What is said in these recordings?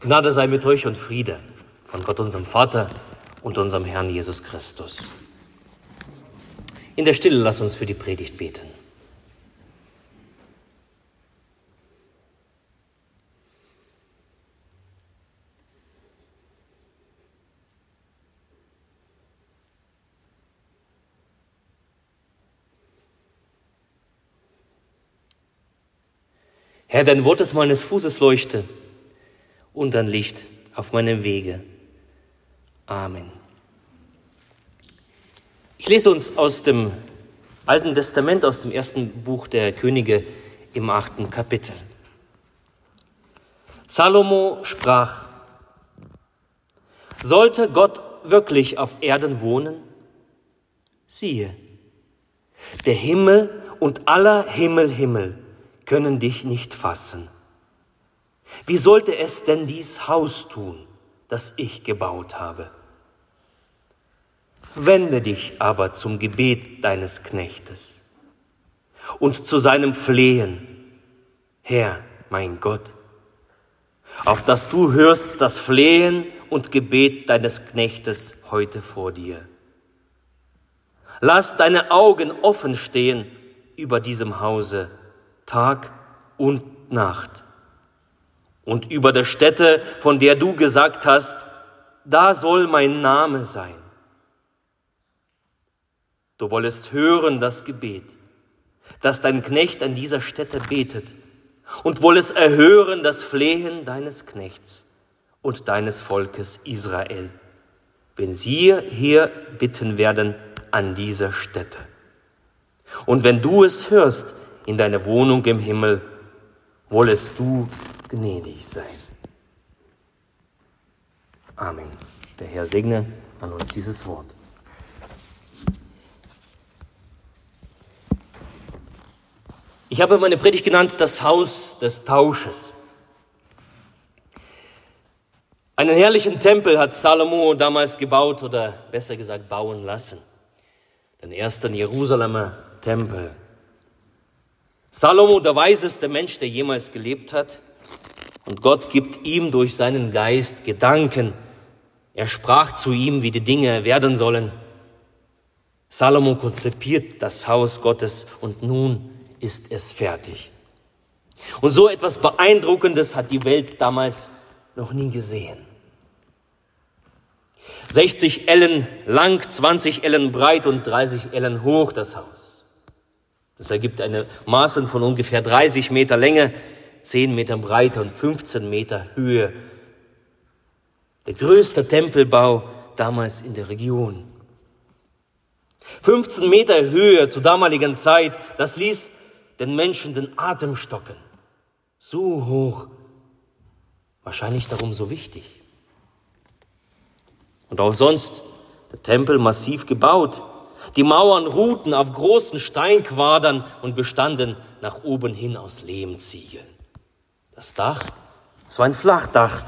Gnade sei mit euch und Friede von Gott unserem Vater und unserem Herrn Jesus Christus. In der Stille lass uns für die Predigt beten. Herr, dein Wort ist meines Fußes Leuchte und ein Licht auf meinem Wege. Amen. Ich lese uns aus dem Alten Testament, aus dem ersten Buch der Könige im achten Kapitel. Salomo sprach, sollte Gott wirklich auf Erden wohnen? Siehe, der Himmel und aller Himmel, Himmel können dich nicht fassen. Wie sollte es denn dies Haus tun, das ich gebaut habe? Wende dich aber zum Gebet deines Knechtes und zu seinem Flehen, Herr, mein Gott, auf dass du hörst das Flehen und Gebet deines Knechtes heute vor dir. Lass deine Augen offen stehen über diesem Hause Tag und Nacht. Und über der Stätte, von der du gesagt hast, da soll mein Name sein. Du wollest hören das Gebet, das dein Knecht an dieser Stätte betet, und wollest erhören das Flehen deines Knechts und deines Volkes Israel, wenn sie hier bitten werden an dieser Stätte. Und wenn du es hörst, in deine Wohnung im Himmel, wollest du gnädig sein. Amen. Der Herr segne an uns dieses Wort. Ich habe meine Predigt genannt, das Haus des Tausches. Einen herrlichen Tempel hat Salomo damals gebaut oder besser gesagt bauen lassen. Den ersten Jerusalemer Tempel. Salomo, der weiseste Mensch, der jemals gelebt hat. Und Gott gibt ihm durch seinen Geist Gedanken. Er sprach zu ihm, wie die Dinge werden sollen. Salomo konzipiert das Haus Gottes und nun ist es fertig. Und so etwas Beeindruckendes hat die Welt damals noch nie gesehen. 60 Ellen lang, 20 Ellen breit und 30 Ellen hoch das Haus. Das ergibt eine Maßen von ungefähr 30 Meter Länge, 10 Meter Breite und 15 Meter Höhe. Der größte Tempelbau damals in der Region. 15 Meter Höhe zur damaligen Zeit, das ließ den Menschen den Atem stocken. So hoch, wahrscheinlich darum so wichtig. Und auch sonst, der Tempel massiv gebaut, die Mauern ruhten auf großen Steinquadern und bestanden nach oben hin aus Lehmziegeln. Das Dach, es war ein Flachdach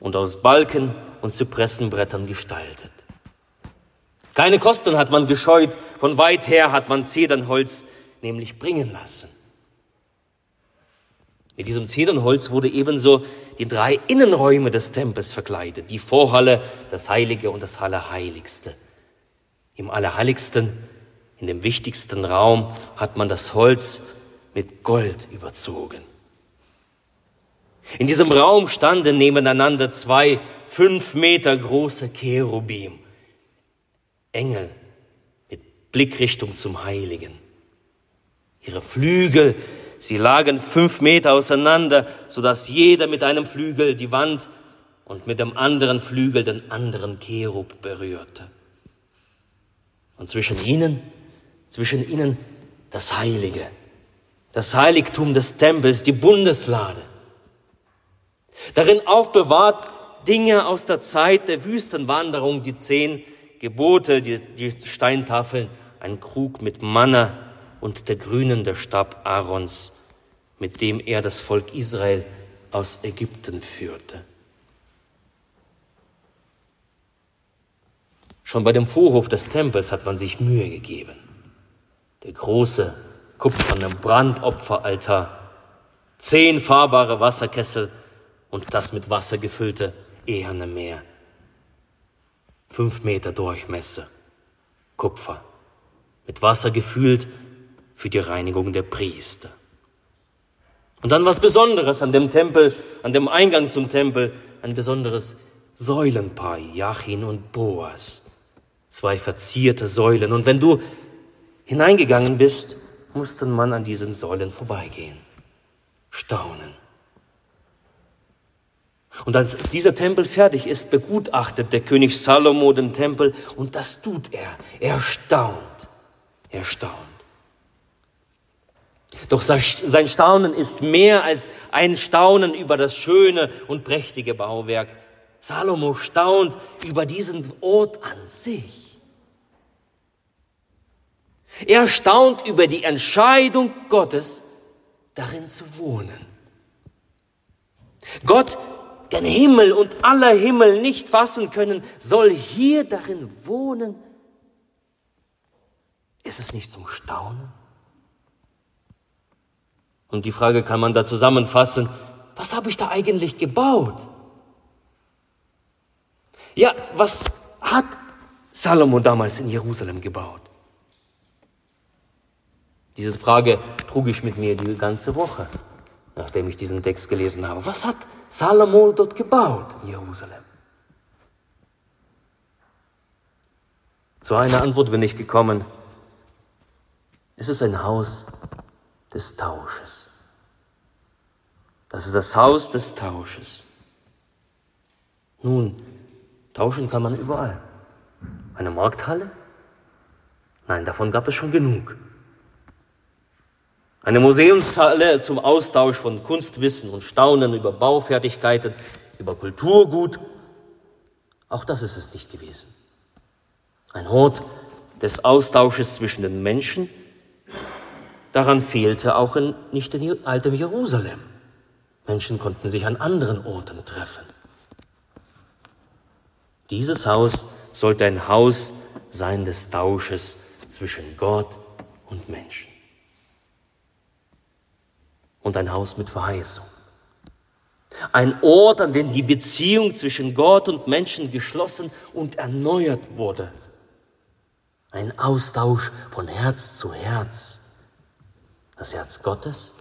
und aus Balken und Zypressenbrettern gestaltet. Keine Kosten hat man gescheut, von weit her hat man Zedernholz nämlich bringen lassen. Mit diesem Zedernholz wurde ebenso die drei Innenräume des Tempels verkleidet, die Vorhalle, das Heilige und das Allerheiligste. Im Allerheiligsten, in dem wichtigsten Raum, hat man das Holz mit Gold überzogen. In diesem Raum standen nebeneinander zwei fünf Meter große Cherubim, Engel mit Blickrichtung zum Heiligen. Ihre Flügel, sie lagen fünf Meter auseinander, so dass jeder mit einem Flügel die Wand und mit dem anderen Flügel den anderen Cherub berührte. Und zwischen ihnen, zwischen ihnen das Heilige, das Heiligtum des Tempels, die Bundeslade. Darin aufbewahrt Dinge aus der Zeit der Wüstenwanderung, die zehn Gebote, die, die Steintafeln, ein Krug mit Manna und der grünende Stab Aarons, mit dem er das Volk Israel aus Ägypten führte. Schon bei dem Vorhof des Tempels hat man sich Mühe gegeben. Der große kupferne Brandopferaltar, zehn fahrbare Wasserkessel und das mit Wasser gefüllte eherne Meer. Fünf Meter Durchmesser, Kupfer, mit Wasser gefüllt für die Reinigung der Priester. Und dann was Besonderes an dem Tempel, an dem Eingang zum Tempel, ein besonderes Säulenpaar, Jachin und Boas. Zwei verzierte Säulen. Und wenn du hineingegangen bist, musste man an diesen Säulen vorbeigehen. Staunen. Und als dieser Tempel fertig ist, begutachtet der König Salomo den Tempel und das tut er. Er staunt. Er staunt. Doch sein Staunen ist mehr als ein Staunen über das schöne und prächtige Bauwerk. Salomo staunt über diesen Ort an sich. Er staunt über die Entscheidung Gottes, darin zu wohnen. Gott den Himmel und aller Himmel nicht fassen können, soll hier darin wohnen. Ist es nicht zum Staunen? Und die Frage kann man da zusammenfassen, was habe ich da eigentlich gebaut? Ja, was hat Salomo damals in Jerusalem gebaut? Diese Frage trug ich mit mir die ganze Woche, nachdem ich diesen Text gelesen habe. Was hat Salomo dort gebaut in Jerusalem? Zu einer Antwort bin ich gekommen. Es ist ein Haus des Tausches. Das ist das Haus des Tausches. Nun, tauschen kann man überall. Eine Markthalle? Nein, davon gab es schon genug. Eine Museumshalle zum Austausch von Kunstwissen und Staunen über Baufertigkeiten, über Kulturgut. Auch das ist es nicht gewesen. Ein Ort des Austausches zwischen den Menschen. Daran fehlte auch in, nicht in altem Jerusalem. Menschen konnten sich an anderen Orten treffen. Dieses Haus sollte ein Haus sein des Tausches zwischen Gott und Menschen und ein Haus mit Verheißung. Ein Ort, an dem die Beziehung zwischen Gott und Menschen geschlossen und erneuert wurde. Ein Austausch von Herz zu Herz. Das Herz Gottes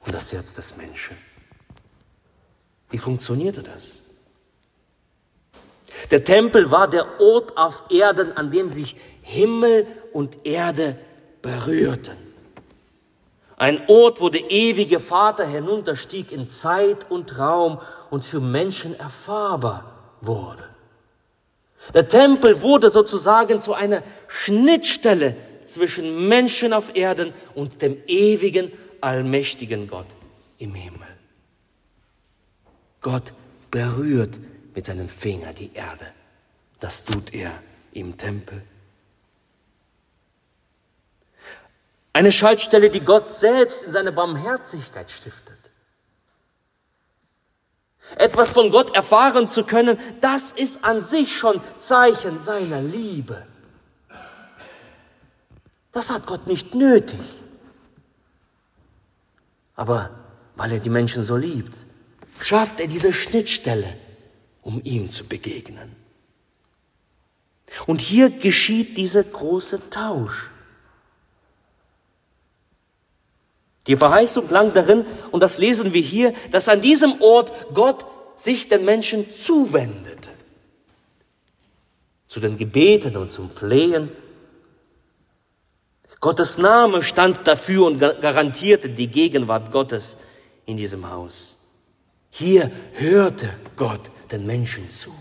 und das Herz des Menschen. Wie funktionierte das? Der Tempel war der Ort auf Erden, an dem sich Himmel und Erde berührten. Ein Ort, wo der ewige Vater hinunterstieg in Zeit und Raum und für Menschen erfahrbar wurde. Der Tempel wurde sozusagen zu einer Schnittstelle zwischen Menschen auf Erden und dem ewigen, allmächtigen Gott im Himmel. Gott berührt mit seinem Finger die Erde. Das tut er im Tempel. Eine Schaltstelle, die Gott selbst in seiner Barmherzigkeit stiftet. Etwas von Gott erfahren zu können, das ist an sich schon Zeichen seiner Liebe. Das hat Gott nicht nötig. Aber weil er die Menschen so liebt, schafft er diese Schnittstelle, um ihm zu begegnen. Und hier geschieht dieser große Tausch. Die Verheißung lag darin, und das lesen wir hier, dass an diesem Ort Gott sich den Menschen zuwendete. Zu den Gebeten und zum Flehen. Gottes Name stand dafür und garantierte die Gegenwart Gottes in diesem Haus. Hier hörte Gott den Menschen zu.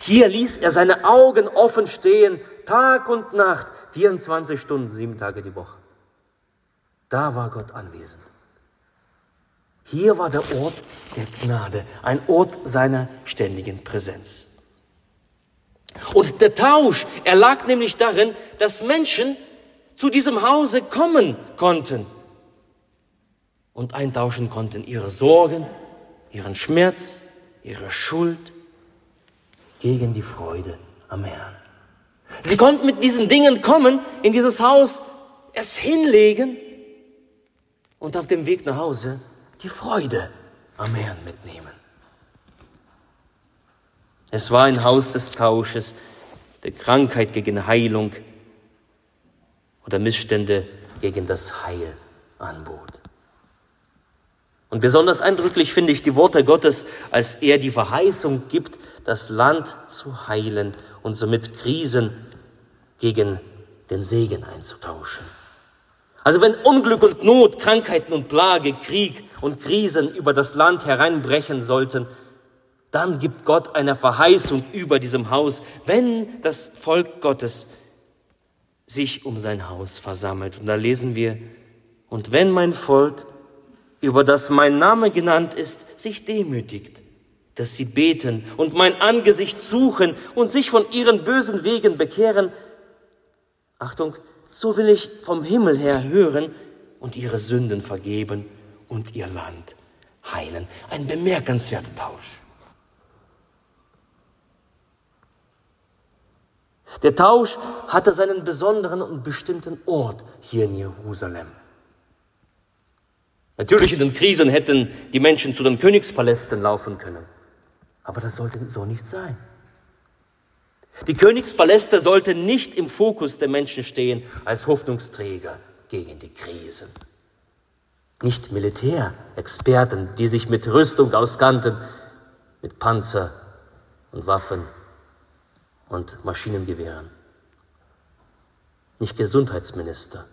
Hier ließ er seine Augen offen stehen, Tag und Nacht, 24 Stunden, sieben Tage die Woche. Da war Gott anwesend. Hier war der Ort der Gnade, ein Ort seiner ständigen Präsenz. Und der Tausch, er lag nämlich darin, dass Menschen zu diesem Hause kommen konnten und eintauschen konnten ihre Sorgen, ihren Schmerz, ihre Schuld gegen die Freude am Herrn. Sie konnten mit diesen Dingen kommen in dieses Haus, es hinlegen und auf dem Weg nach Hause die Freude am Herrn mitnehmen. Es war ein Haus des Tausches, der Krankheit gegen Heilung oder Missstände gegen das Heil anbot. Und besonders eindrücklich finde ich die Worte Gottes, als er die Verheißung gibt, das Land zu heilen und somit Krisen gegen den Segen einzutauschen. Also wenn Unglück und Not, Krankheiten und Plage, Krieg und Krisen über das Land hereinbrechen sollten, dann gibt Gott eine Verheißung über diesem Haus, wenn das Volk Gottes sich um sein Haus versammelt. Und da lesen wir, und wenn mein Volk über das mein Name genannt ist, sich demütigt, dass sie beten und mein Angesicht suchen und sich von ihren bösen Wegen bekehren. Achtung, so will ich vom Himmel her hören und ihre Sünden vergeben und ihr Land heilen. Ein bemerkenswerter Tausch. Der Tausch hatte seinen besonderen und bestimmten Ort hier in Jerusalem. Natürlich in den Krisen hätten die Menschen zu den Königspalästen laufen können. Aber das sollte so nicht sein. Die Königspaläste sollten nicht im Fokus der Menschen stehen als Hoffnungsträger gegen die Krisen. Nicht Militärexperten, die sich mit Rüstung auskannten, mit Panzer und Waffen und Maschinengewehren. Nicht Gesundheitsminister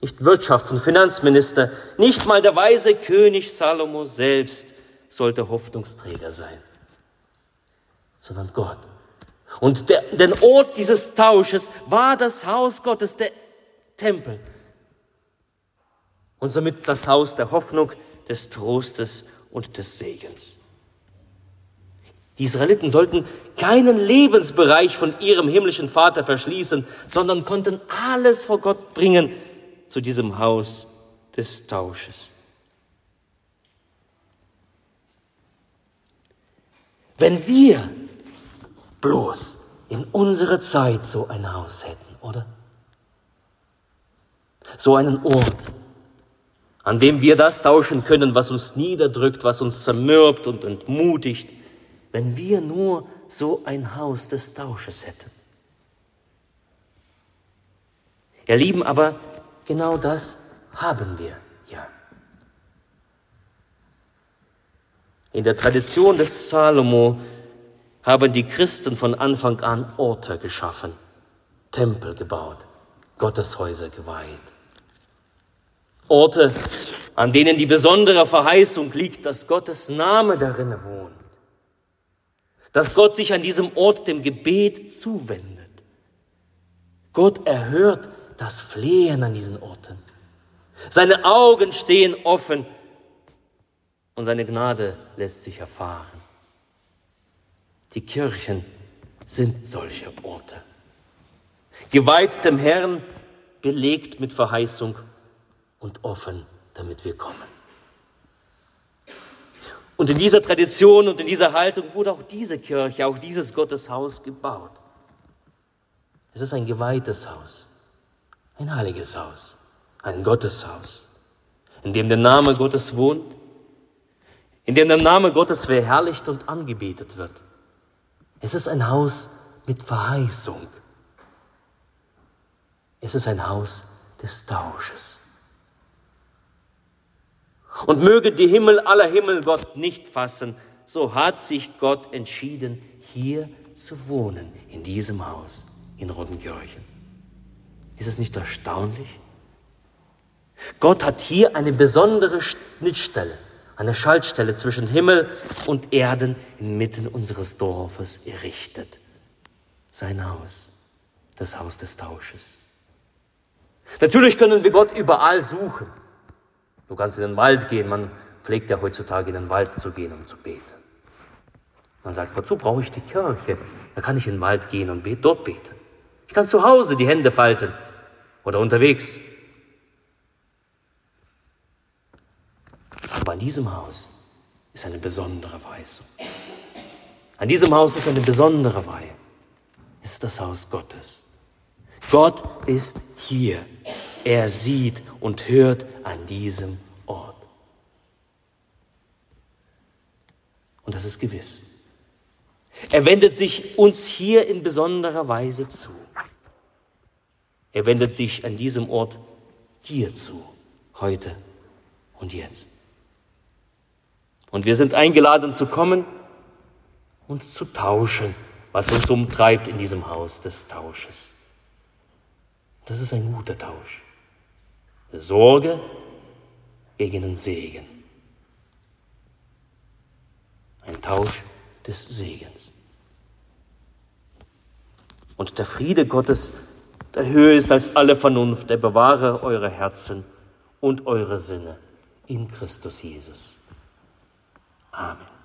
nicht Wirtschafts- und Finanzminister, nicht mal der weise König Salomo selbst sollte Hoffnungsträger sein, sondern Gott. Und der, der Ort dieses Tausches war das Haus Gottes, der Tempel. Und somit das Haus der Hoffnung, des Trostes und des Segens. Die Israeliten sollten keinen Lebensbereich von ihrem himmlischen Vater verschließen, sondern konnten alles vor Gott bringen, zu diesem Haus des Tausches. Wenn wir bloß in unserer Zeit so ein Haus hätten, oder? So einen Ort, an dem wir das tauschen können, was uns niederdrückt, was uns zermürbt und entmutigt, wenn wir nur so ein Haus des Tausches hätten. Ihr Lieben, aber Genau das haben wir ja. In der Tradition des Salomo haben die Christen von Anfang an Orte geschaffen, Tempel gebaut, Gotteshäuser geweiht. Orte, an denen die besondere Verheißung liegt, dass Gottes Name darin wohnt, dass Gott sich an diesem Ort dem Gebet zuwendet. Gott erhört das Flehen an diesen Orten. Seine Augen stehen offen und seine Gnade lässt sich erfahren. Die Kirchen sind solche Orte. Geweiht dem Herrn, belegt mit Verheißung und offen, damit wir kommen. Und in dieser Tradition und in dieser Haltung wurde auch diese Kirche, auch dieses Gotteshaus gebaut. Es ist ein geweihtes Haus ein heiliges Haus, ein Gotteshaus, in dem der Name Gottes wohnt, in dem der Name Gottes verherrlicht und angebetet wird. Es ist ein Haus mit Verheißung. Es ist ein Haus des Tausches. Und möge die Himmel aller Himmel Gott nicht fassen, so hat sich Gott entschieden, hier zu wohnen, in diesem Haus in Rodenkirchen. Ist es nicht erstaunlich? Gott hat hier eine besondere Schnittstelle, eine Schaltstelle zwischen Himmel und Erden inmitten unseres Dorfes errichtet. Sein Haus, das Haus des Tausches. Natürlich können wir Gott überall suchen. Du kannst in den Wald gehen, man pflegt ja heutzutage in den Wald zu gehen, um zu beten. Man sagt, wozu brauche ich die Kirche? Da kann ich in den Wald gehen und dort beten. Ich kann zu Hause die Hände falten oder unterwegs. Aber an diesem Haus ist eine besondere Weisung. An diesem Haus ist eine besondere Weihe. Es ist das Haus Gottes. Gott ist hier. Er sieht und hört an diesem Ort. Und das ist gewiss. Er wendet sich uns hier in besonderer Weise zu. Er wendet sich an diesem Ort dir zu, heute und jetzt. Und wir sind eingeladen zu kommen und zu tauschen, was uns umtreibt in diesem Haus des Tausches. Das ist ein guter Tausch. Sorge gegen den Segen. Ein Tausch des Segens. Und der Friede Gottes, der höher ist als alle Vernunft, der bewahre eure Herzen und eure Sinne in Christus Jesus. Amen.